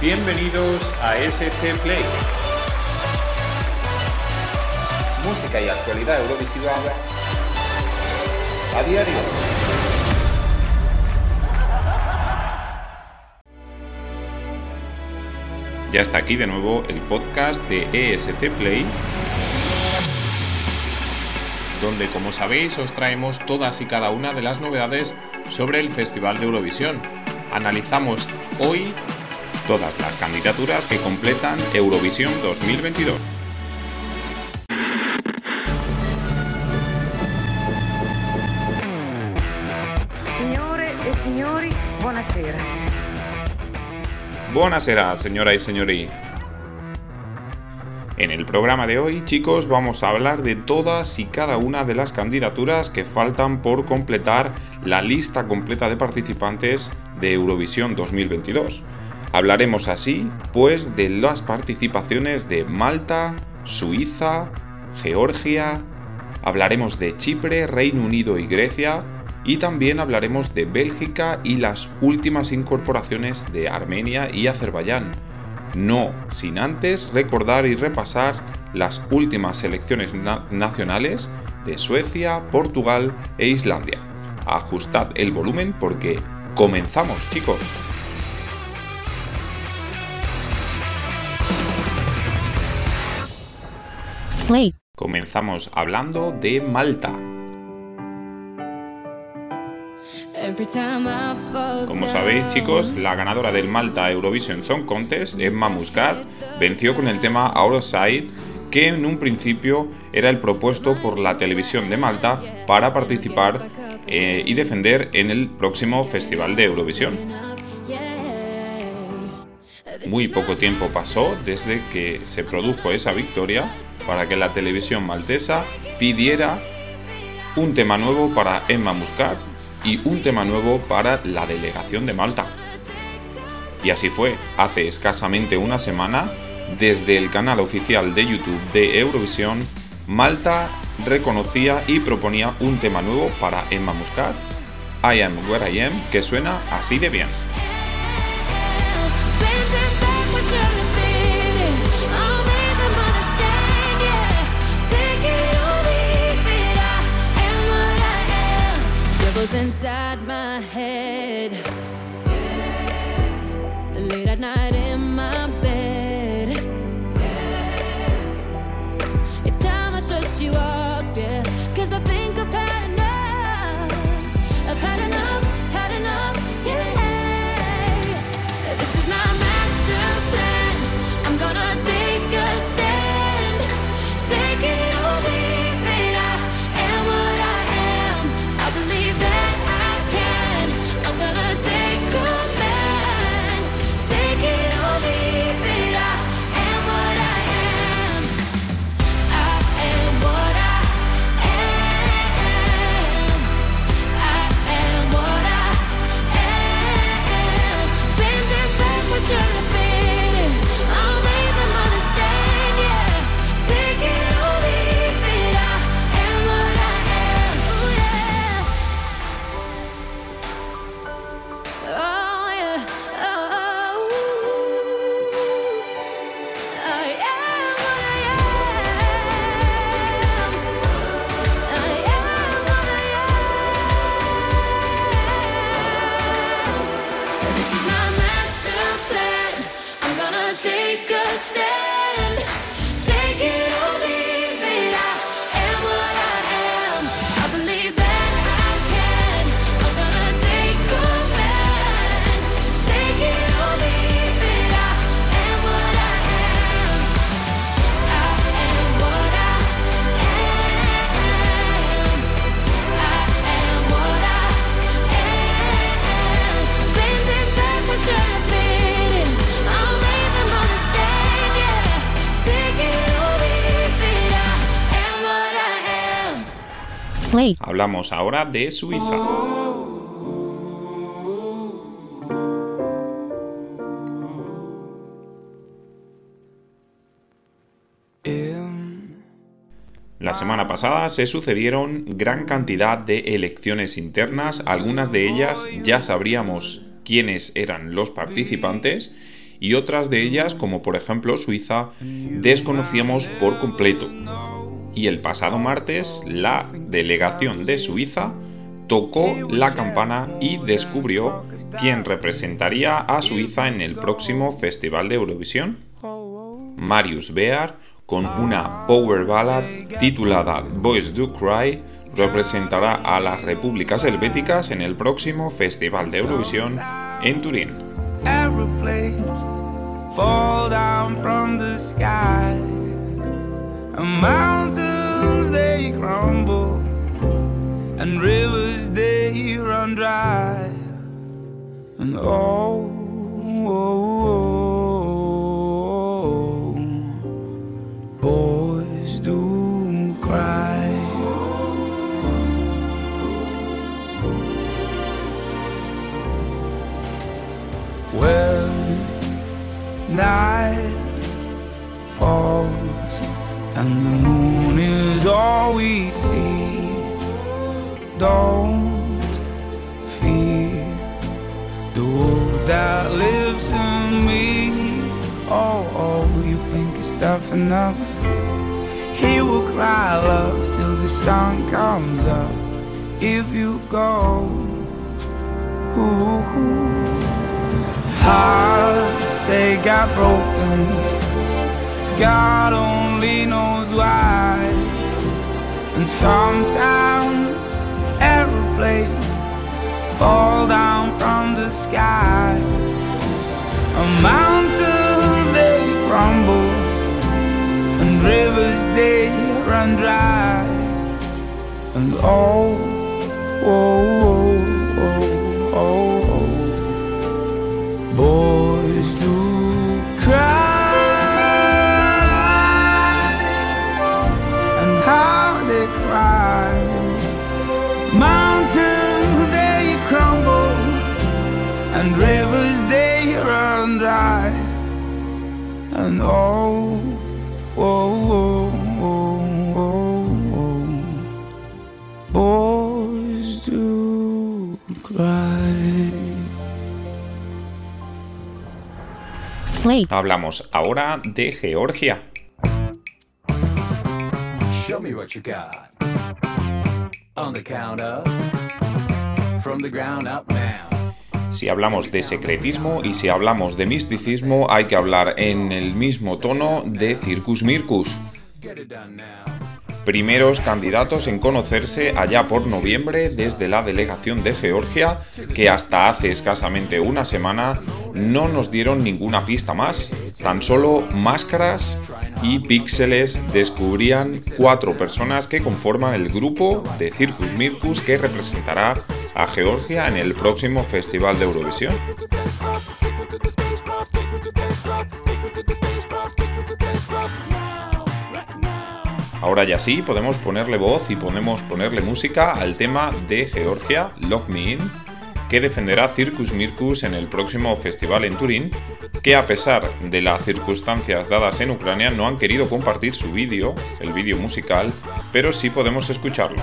Bienvenidos a SC Play. Música y actualidad eurovisiva a diario. Ya está aquí de nuevo el podcast de ESC Play, donde como sabéis os traemos todas y cada una de las novedades sobre el Festival de Eurovisión. Analizamos hoy todas las candidaturas que completan Eurovisión 2022. Signore e signori, buonasera. Buonasera, señora y señorí. En el programa de hoy, chicos, vamos a hablar de todas y cada una de las candidaturas que faltan por completar la lista completa de participantes de Eurovisión 2022. Hablaremos así, pues, de las participaciones de Malta, Suiza, Georgia, hablaremos de Chipre, Reino Unido y Grecia, y también hablaremos de Bélgica y las últimas incorporaciones de Armenia y Azerbaiyán. No sin antes recordar y repasar las últimas selecciones nacionales de Suecia, Portugal e Islandia. Ajustad el volumen porque comenzamos chicos. Comenzamos hablando de Malta. Como sabéis chicos, la ganadora del Malta Eurovision Song Contest, Emma Muscat, venció con el tema Our Side, que en un principio era el propuesto por la televisión de Malta para participar eh, y defender en el próximo Festival de Eurovisión. Muy poco tiempo pasó desde que se produjo esa victoria para que la televisión maltesa pidiera un tema nuevo para Emma Muscat y un tema nuevo para la delegación de Malta. Y así fue, hace escasamente una semana, desde el canal oficial de YouTube de Eurovisión, Malta reconocía y proponía un tema nuevo para Emma Muscat, I Am Where I Am, que suena así de bien. Inside my head. Hablamos ahora de Suiza. La semana pasada se sucedieron gran cantidad de elecciones internas, algunas de ellas ya sabríamos quiénes eran los participantes y otras de ellas, como por ejemplo Suiza, desconocíamos por completo. Y el pasado martes, la delegación de Suiza tocó la campana y descubrió quién representaría a Suiza en el próximo Festival de Eurovisión. Marius Bear, con una power ballad titulada Boys Do Cry, representará a las repúblicas helvéticas en el próximo Festival de Eurovisión en Turín. And rivers they run dry. And oh, oh, oh, boys do cry. When night falls and the moon is all we see don't fear the wolf that lives in me. Oh, oh, you think it's tough enough? He will cry love till the sun comes up. If you go, ooh, hearts they got broken. God only knows why. And sometimes aeroplanes fall down from the sky. And mountains they crumble, and rivers they run dry. And oh, oh, oh, oh, oh, oh. And oh, oh, oh, oh, oh, boys do cry. Play. Hablamos ahora de Georgia. Show me what you got. Si hablamos de secretismo y si hablamos de misticismo, hay que hablar en el mismo tono de Circus Mircus. Primeros candidatos en conocerse allá por noviembre desde la delegación de Georgia, que hasta hace escasamente una semana no nos dieron ninguna pista más, tan solo máscaras y píxeles descubrían cuatro personas que conforman el grupo de Circus Mircus que representará a Georgia en el próximo Festival de Eurovisión. Ahora ya sí, podemos ponerle voz y podemos ponerle música al tema de Georgia, Lock Me In, que defenderá Circus Mircus en el próximo festival en Turín, que a pesar de las circunstancias dadas en Ucrania no han querido compartir su vídeo, el vídeo musical, pero sí podemos escucharlo.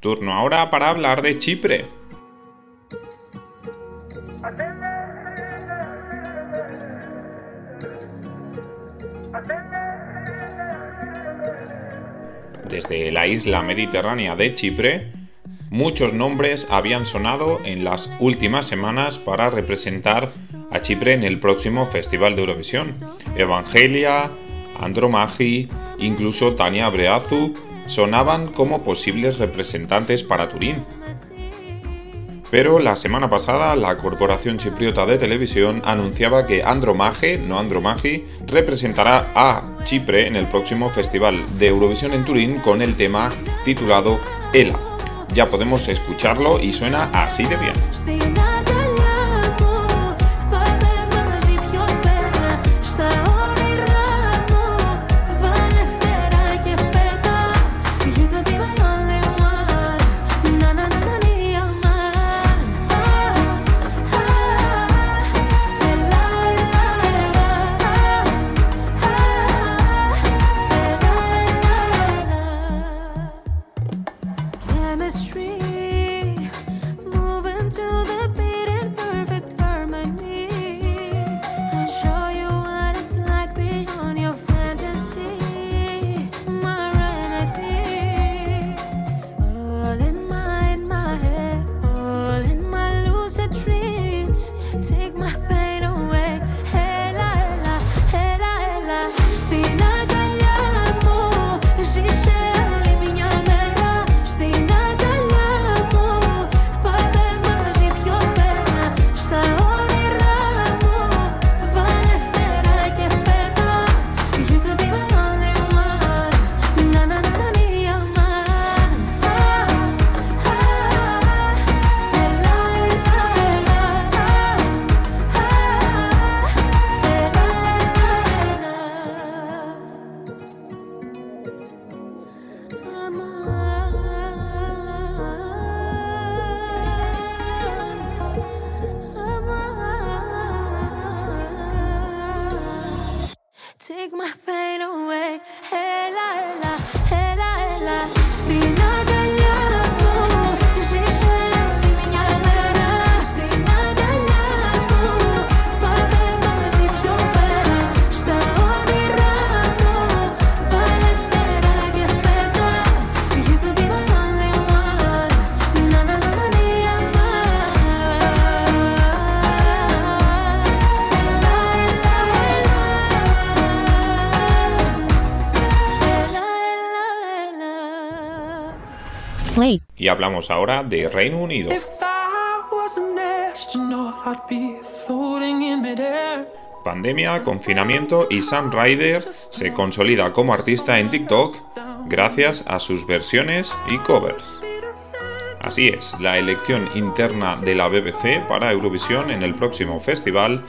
Turno ahora para hablar de Chipre. Desde la isla mediterránea de Chipre, muchos nombres habían sonado en las últimas semanas para representar a Chipre en el próximo Festival de Eurovisión. Evangelia, Andromachi, incluso Tania Breazu sonaban como posibles representantes para Turín. Pero la semana pasada la Corporación Chipriota de Televisión anunciaba que Andromache, no Andromachi, representará a Chipre en el próximo Festival de Eurovisión en Turín con el tema titulado Ela. Ya podemos escucharlo y suena así de bien. Hablamos ahora de Reino Unido. Pandemia, confinamiento y Sam Ryder se consolida como artista en TikTok gracias a sus versiones y covers. Así es, la elección interna de la BBC para Eurovisión en el próximo festival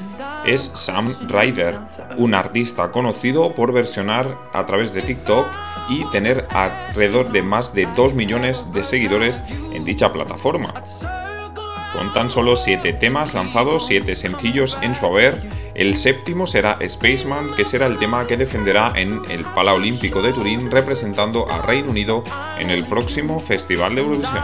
es Sam Ryder, un artista conocido por versionar a través de TikTok y tener alrededor de más de 2 millones de seguidores en dicha plataforma. Con tan solo 7 temas lanzados, 7 sencillos en su haber, el séptimo será Spaceman, que será el tema que defenderá en el Olímpico de Turín representando a Reino Unido en el próximo Festival de Eurovisión.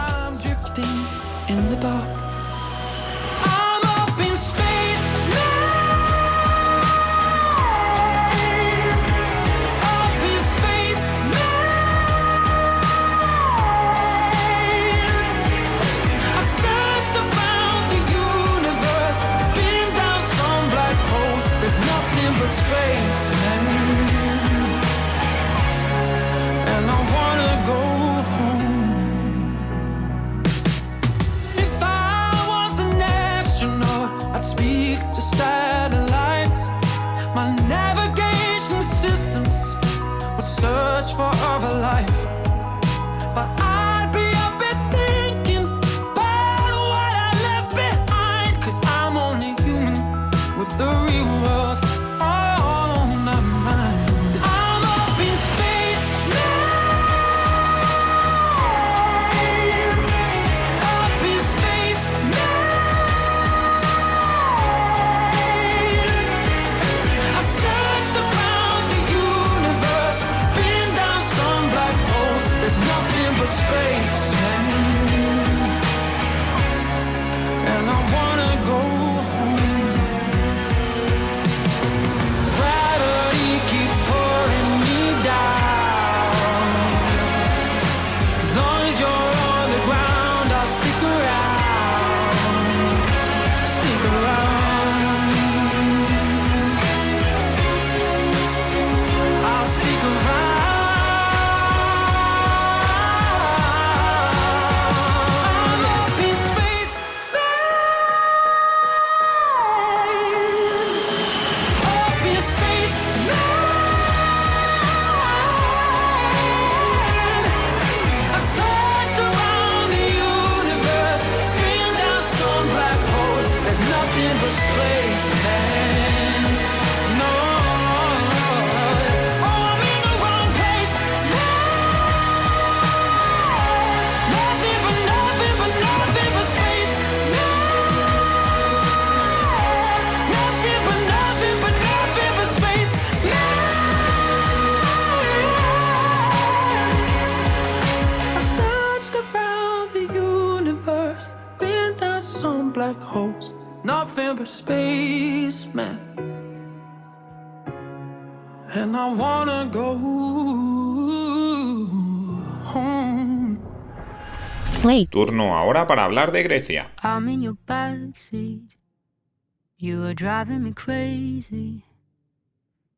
I'd speak to satellites. My navigation systems would search for other life. Turno ahora para hablar de Grecia. I'm in your backseat. You are driving me crazy.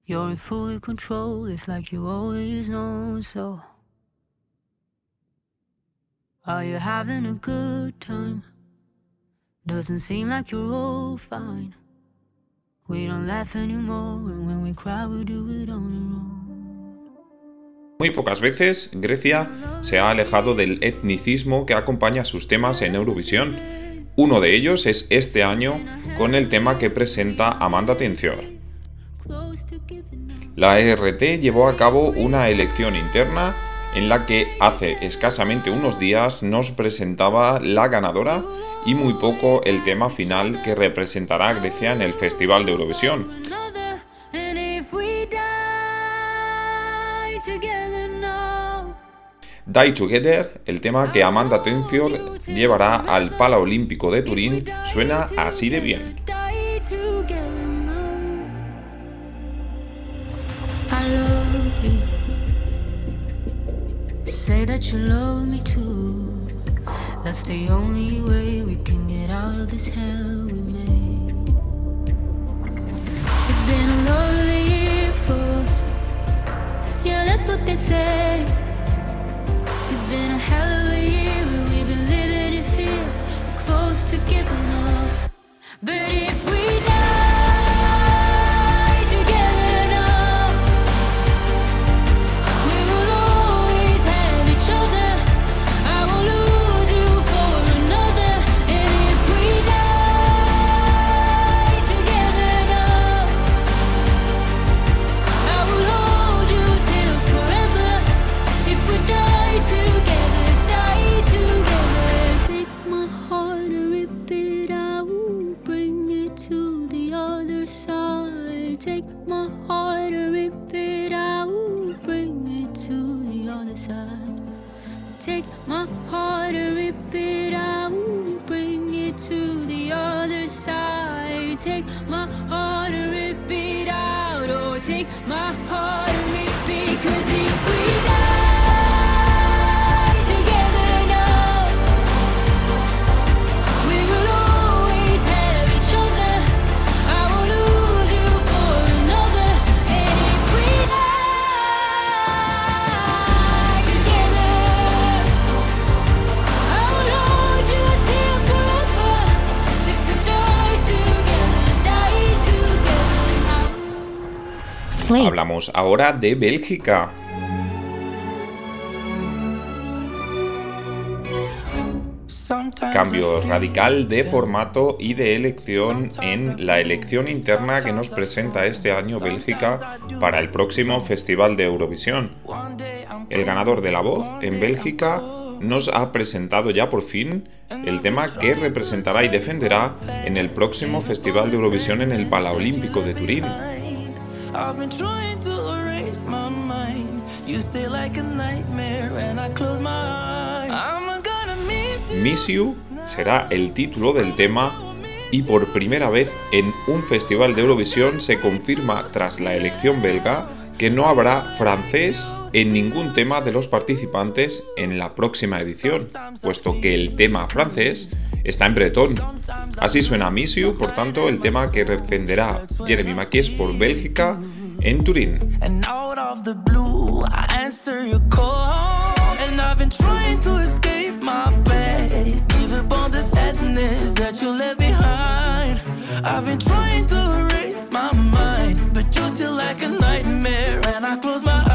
You're in full control, it's like you always know so. Are you having a good time? Doesn't seem like you're all fine. We don't laugh anymore, and when we cry, we do it on our own. Muy pocas veces Grecia se ha alejado del etnicismo que acompaña sus temas en Eurovisión. Uno de ellos es este año con el tema que presenta Amanda now. La ERT llevó a cabo una elección interna en la que hace escasamente unos días nos presentaba la ganadora y muy poco el tema final que representará a Grecia en el Festival de Eurovisión. Die Together, el tema que Amanda Tenzior llevará al Palaolímpico de Turín, suena así de bien. Say that you love me too. That's the only way we can get out of this hell we made. It's been a lonely year for us. Yeah, that's what they say. Been a hell of a year, and we've been living in fear, close to giving up. But Ahora de Bélgica. Cambio radical de formato y de elección en la elección interna que nos presenta este año Bélgica para el próximo Festival de Eurovisión. El ganador de la voz en Bélgica nos ha presentado ya por fin el tema que representará y defenderá en el próximo Festival de Eurovisión en el Palaolímpico de Turín. To. Miss You será el título del tema y por primera vez en un festival de Eurovisión se confirma tras la elección belga que no habrá francés en ningún tema de los participantes en la próxima edición, puesto que el tema francés está en bretón. Así suena Miss You, por tanto, el tema que defenderá Jeremy Maquies por Bélgica en Turín. I've been trying to erase my mind. But you're still like a nightmare. And I close my eyes.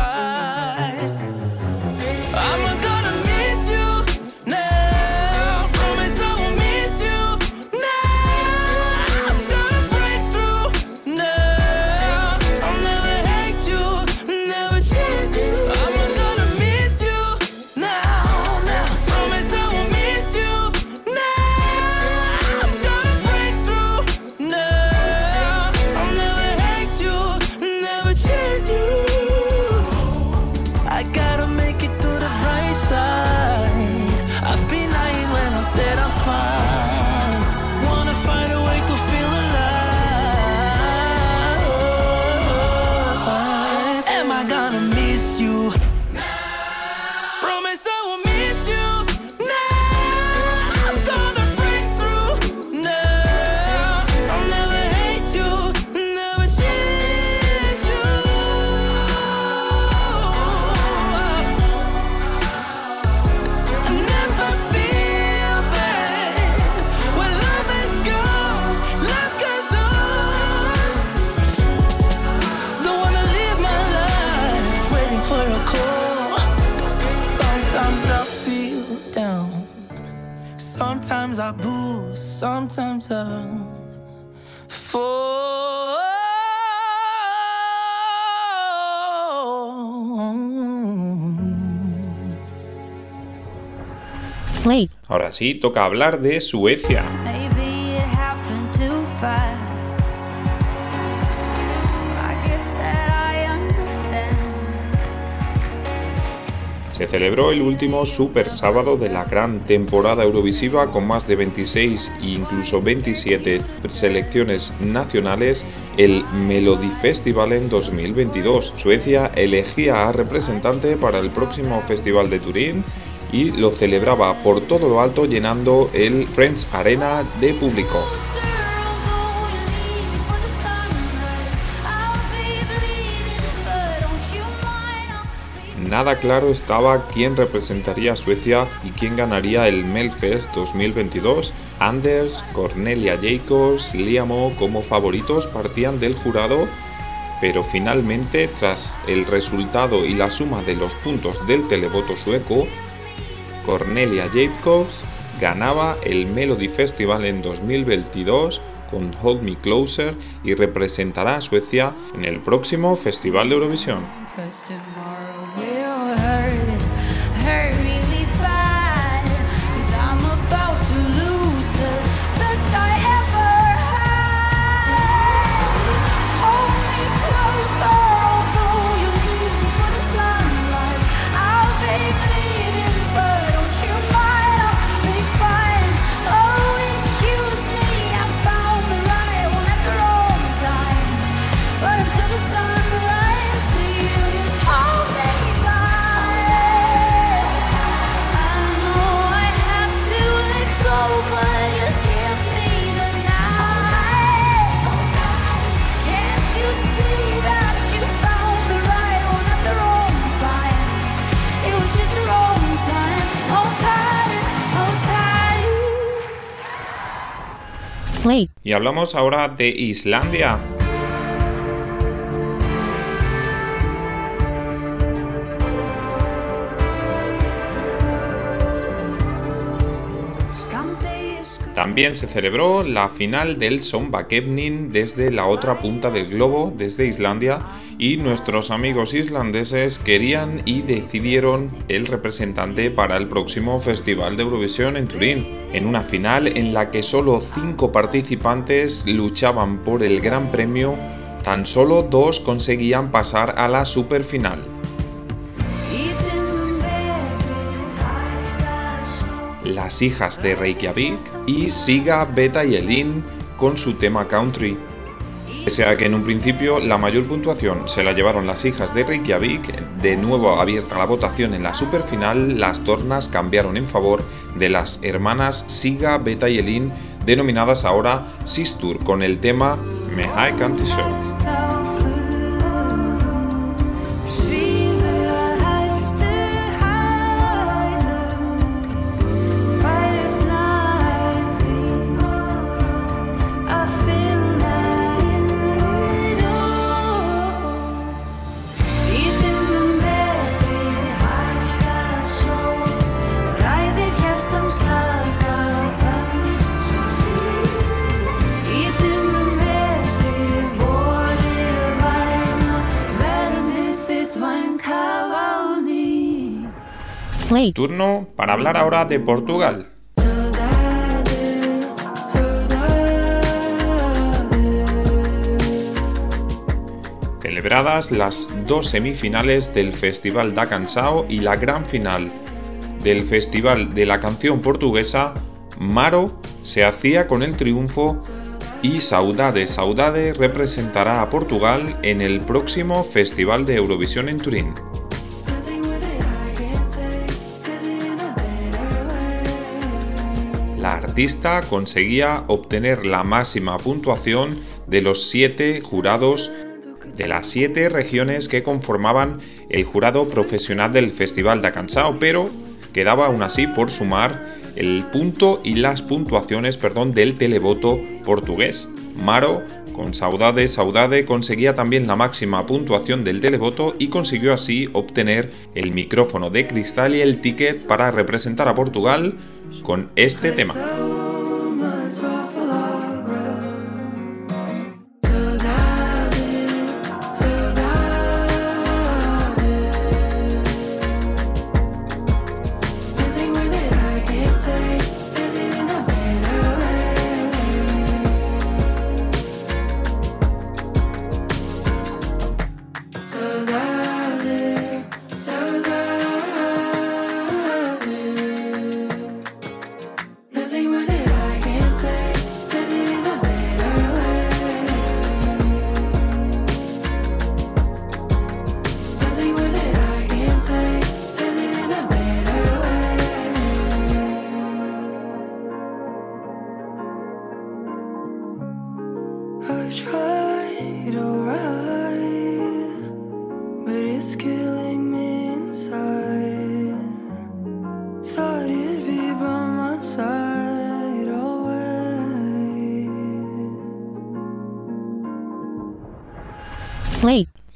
Ahora sí, toca hablar de Suecia. Se celebró el último super sábado de la gran temporada Eurovisiva con más de 26 e incluso 27 selecciones nacionales, el Melody Festival en 2022. Suecia elegía a representante para el próximo Festival de Turín y lo celebraba por todo lo alto llenando el Friends Arena de público. Nada claro estaba quién representaría a Suecia y quién ganaría el Melfest 2022. Anders, Cornelia Jacobs, Liamo como favoritos partían del jurado, pero finalmente tras el resultado y la suma de los puntos del televoto sueco, Cornelia Jacobs ganaba el Melody Festival en 2022 con Hold Me Closer y representará a Suecia en el próximo Festival de Eurovisión. Y hablamos ahora de Islandia. También se celebró la final del Sonbakefnin desde la otra punta del globo, desde Islandia, y nuestros amigos islandeses querían y decidieron el representante para el próximo Festival de Eurovisión en Turín, en una final en la que solo cinco participantes luchaban por el Gran Premio, tan solo dos conseguían pasar a la superfinal. Las hijas de Reykjavik y Siga, Beta y Elin con su tema country. Pese a que en un principio la mayor puntuación se la llevaron las hijas de Reykjavik, de nuevo abierta la votación en la superfinal, las tornas cambiaron en favor de las hermanas Siga, Beta y Elin, denominadas ahora Sistur, con el tema Me High Turno para hablar ahora de Portugal. Celebradas las dos semifinales del Festival da Canção y la gran final del Festival de la Canción Portuguesa, Maro se hacía con el triunfo y Saudade Saudade representará a Portugal en el próximo Festival de Eurovisión en Turín. La artista conseguía obtener la máxima puntuación de los siete jurados de las siete regiones que conformaban el jurado profesional del Festival de Canção, pero quedaba aún así por sumar el punto y las puntuaciones perdón, del televoto portugués. Maro, con Saudade Saudade conseguía también la máxima puntuación del televoto y consiguió así obtener el micrófono de cristal y el ticket para representar a Portugal con este tema.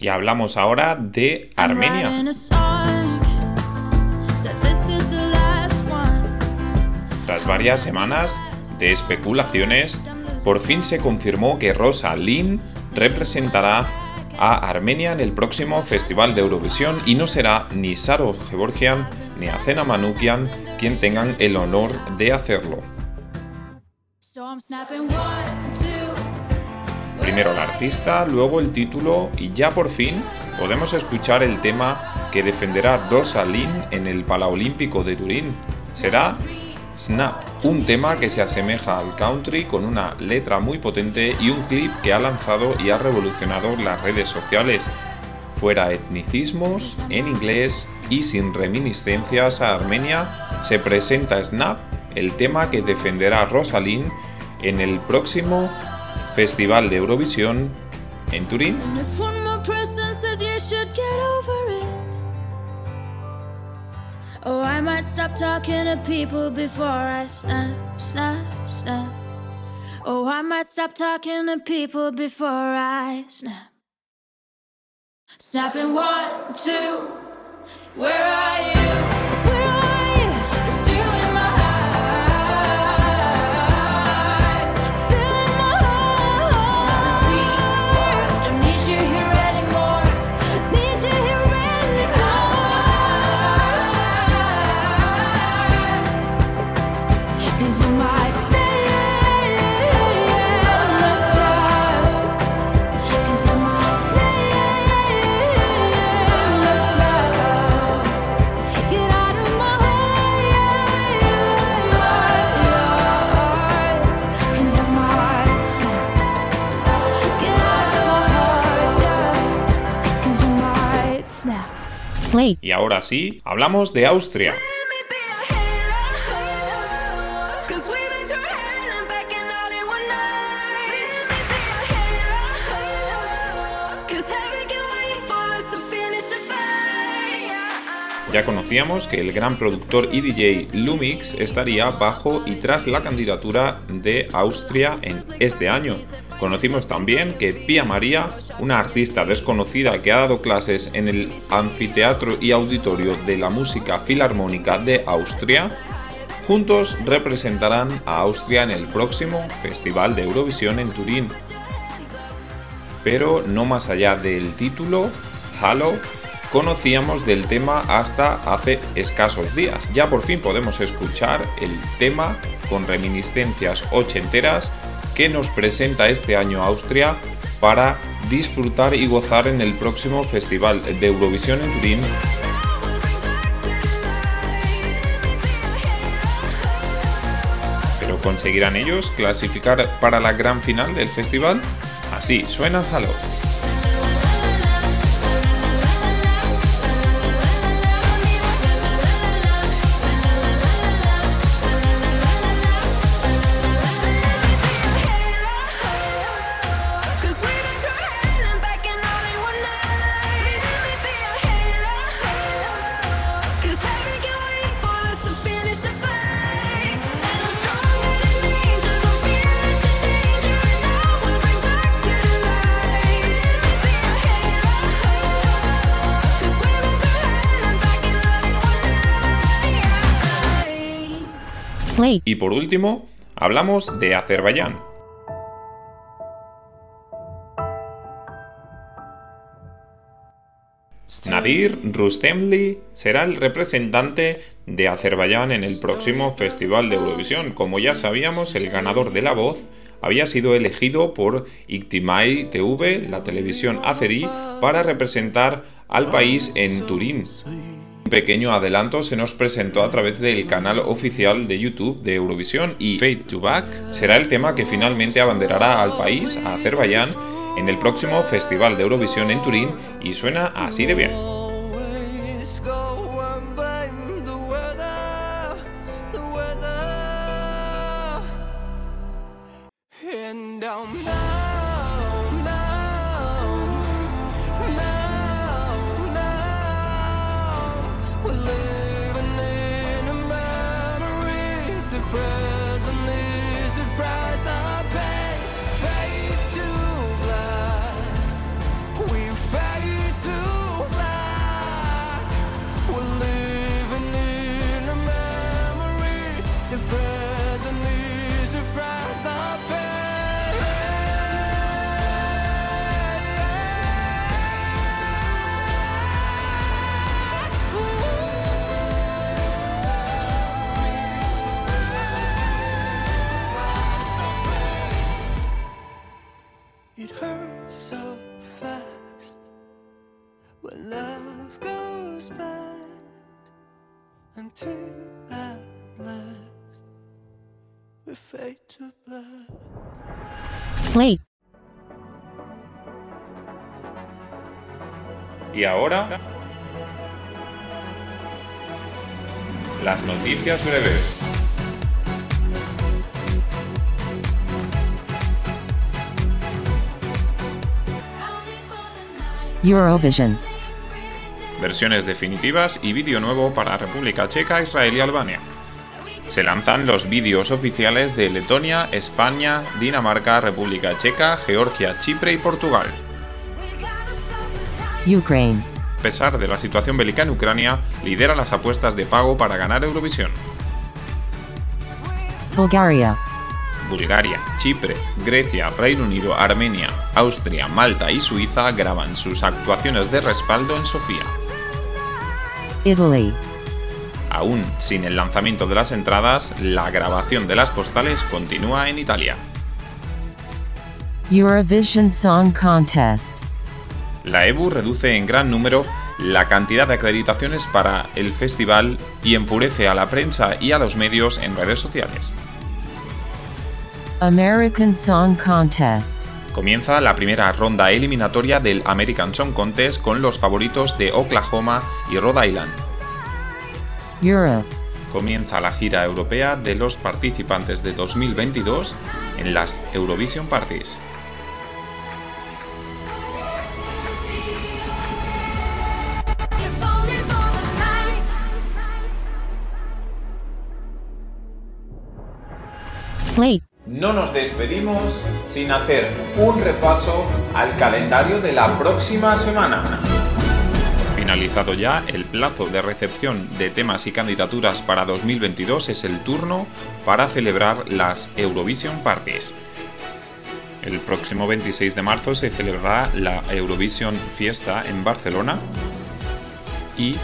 Y hablamos ahora de Armenia. Tras varias semanas de especulaciones, por fin se confirmó que Rosa Lynn representará a Armenia en el próximo Festival de Eurovisión y no será ni Saro Gevorgian ni Azena Manukian quien tengan el honor de hacerlo. So Primero la artista, luego el título y ya por fin podemos escuchar el tema que defenderá Rosa Lynn en el Palaolímpico de Turín. Será Snap, un tema que se asemeja al country con una letra muy potente y un clip que ha lanzado y ha revolucionado las redes sociales. Fuera etnicismos, en inglés y sin reminiscencias a Armenia, se presenta Snap, el tema que defenderá Rosalind en el próximo Festival de Eurovisión en Turín. Oh, I might stop talking to people before I snap, snap, snap. Oh, I might stop talking to people before I snap. Snapping one, two. Where are you? Y ahora sí, hablamos de Austria. Ya conocíamos que el gran productor y DJ Lumix estaría bajo y tras la candidatura de Austria en este año. Conocimos también que Pia María, una artista desconocida que ha dado clases en el anfiteatro y auditorio de la música filarmónica de Austria, juntos representarán a Austria en el próximo Festival de Eurovisión en Turín. Pero no más allá del título, Halo, conocíamos del tema hasta hace escasos días. Ya por fin podemos escuchar el tema con reminiscencias ochenteras que nos presenta este año Austria para disfrutar y gozar en el próximo Festival de Eurovisión en Turín pero ¿conseguirán ellos clasificar para la gran final del festival? Así suena Halo. Y por último, hablamos de Azerbaiyán. Nadir Rustemli será el representante de Azerbaiyán en el próximo Festival de Eurovisión. Como ya sabíamos, el ganador de la voz había sido elegido por Iktimai TV, la televisión azerí, para representar al país en Turín. Un pequeño adelanto se nos presentó a través del canal oficial de YouTube de Eurovisión y Fade to Back será el tema que finalmente abanderará al país, a Azerbaiyán, en el próximo Festival de Eurovisión en Turín y suena así de bien. It hurts so fast when love goes bad until at last we fade to black. Play. Y ahora, las noticias breves. Eurovision. versiones definitivas y vídeo nuevo para República Checa, Israel y Albania. Se lanzan los vídeos oficiales de Letonia, España, Dinamarca, República Checa, Georgia, Chipre y Portugal. Ukraine. A pesar de la situación bélica en Ucrania, lidera las apuestas de pago para ganar Eurovisión. Bulgaria. Bulgaria, Chipre, Grecia, Reino Unido, Armenia, Austria, Malta y Suiza graban sus actuaciones de respaldo en Sofía. Italy. Aún sin el lanzamiento de las entradas, la grabación de las postales continúa en Italia. Eurovision Song Contest. La EBU reduce en gran número la cantidad de acreditaciones para el festival y enfurece a la prensa y a los medios en redes sociales. American Song Contest. Comienza la primera ronda eliminatoria del American Song Contest con los favoritos de Oklahoma y Rhode Island. Europe. Comienza la gira europea de los participantes de 2022 en las Eurovision Parties. Play. No nos despedimos sin hacer un repaso al calendario de la próxima semana. Finalizado ya el plazo de recepción de temas y candidaturas para 2022 es el turno para celebrar las Eurovision Parties. El próximo 26 de marzo se celebrará la Eurovision Fiesta en Barcelona y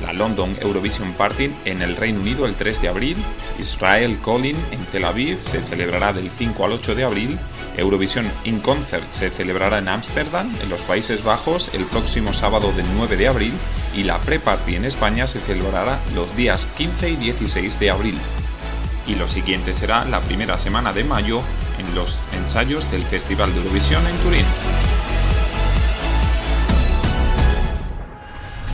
la London Eurovision Party en el Reino Unido el 3 de abril, Israel Calling en Tel Aviv se celebrará del 5 al 8 de abril, Eurovision in Concert se celebrará en Ámsterdam, en los Países Bajos, el próximo sábado del 9 de abril y la Pre-Party en España se celebrará los días 15 y 16 de abril. Y lo siguiente será la primera semana de mayo en los ensayos del Festival de Eurovisión en Turín.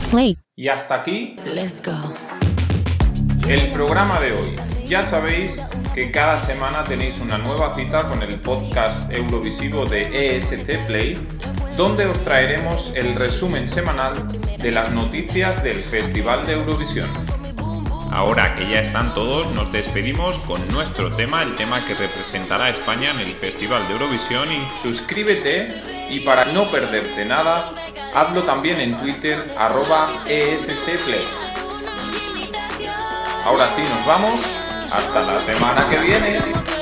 Play. Y hasta aquí Let's go. el programa de hoy. Ya sabéis que cada semana tenéis una nueva cita con el podcast Eurovisivo de ESC Play, donde os traeremos el resumen semanal de las noticias del Festival de Eurovisión. Ahora que ya están todos, nos despedimos con nuestro tema, el tema que representará a España en el Festival de Eurovisión y suscríbete y para no perderte nada, hazlo también en Twitter arroba ESCplay. Ahora sí, nos vamos Hasta la semana que viene.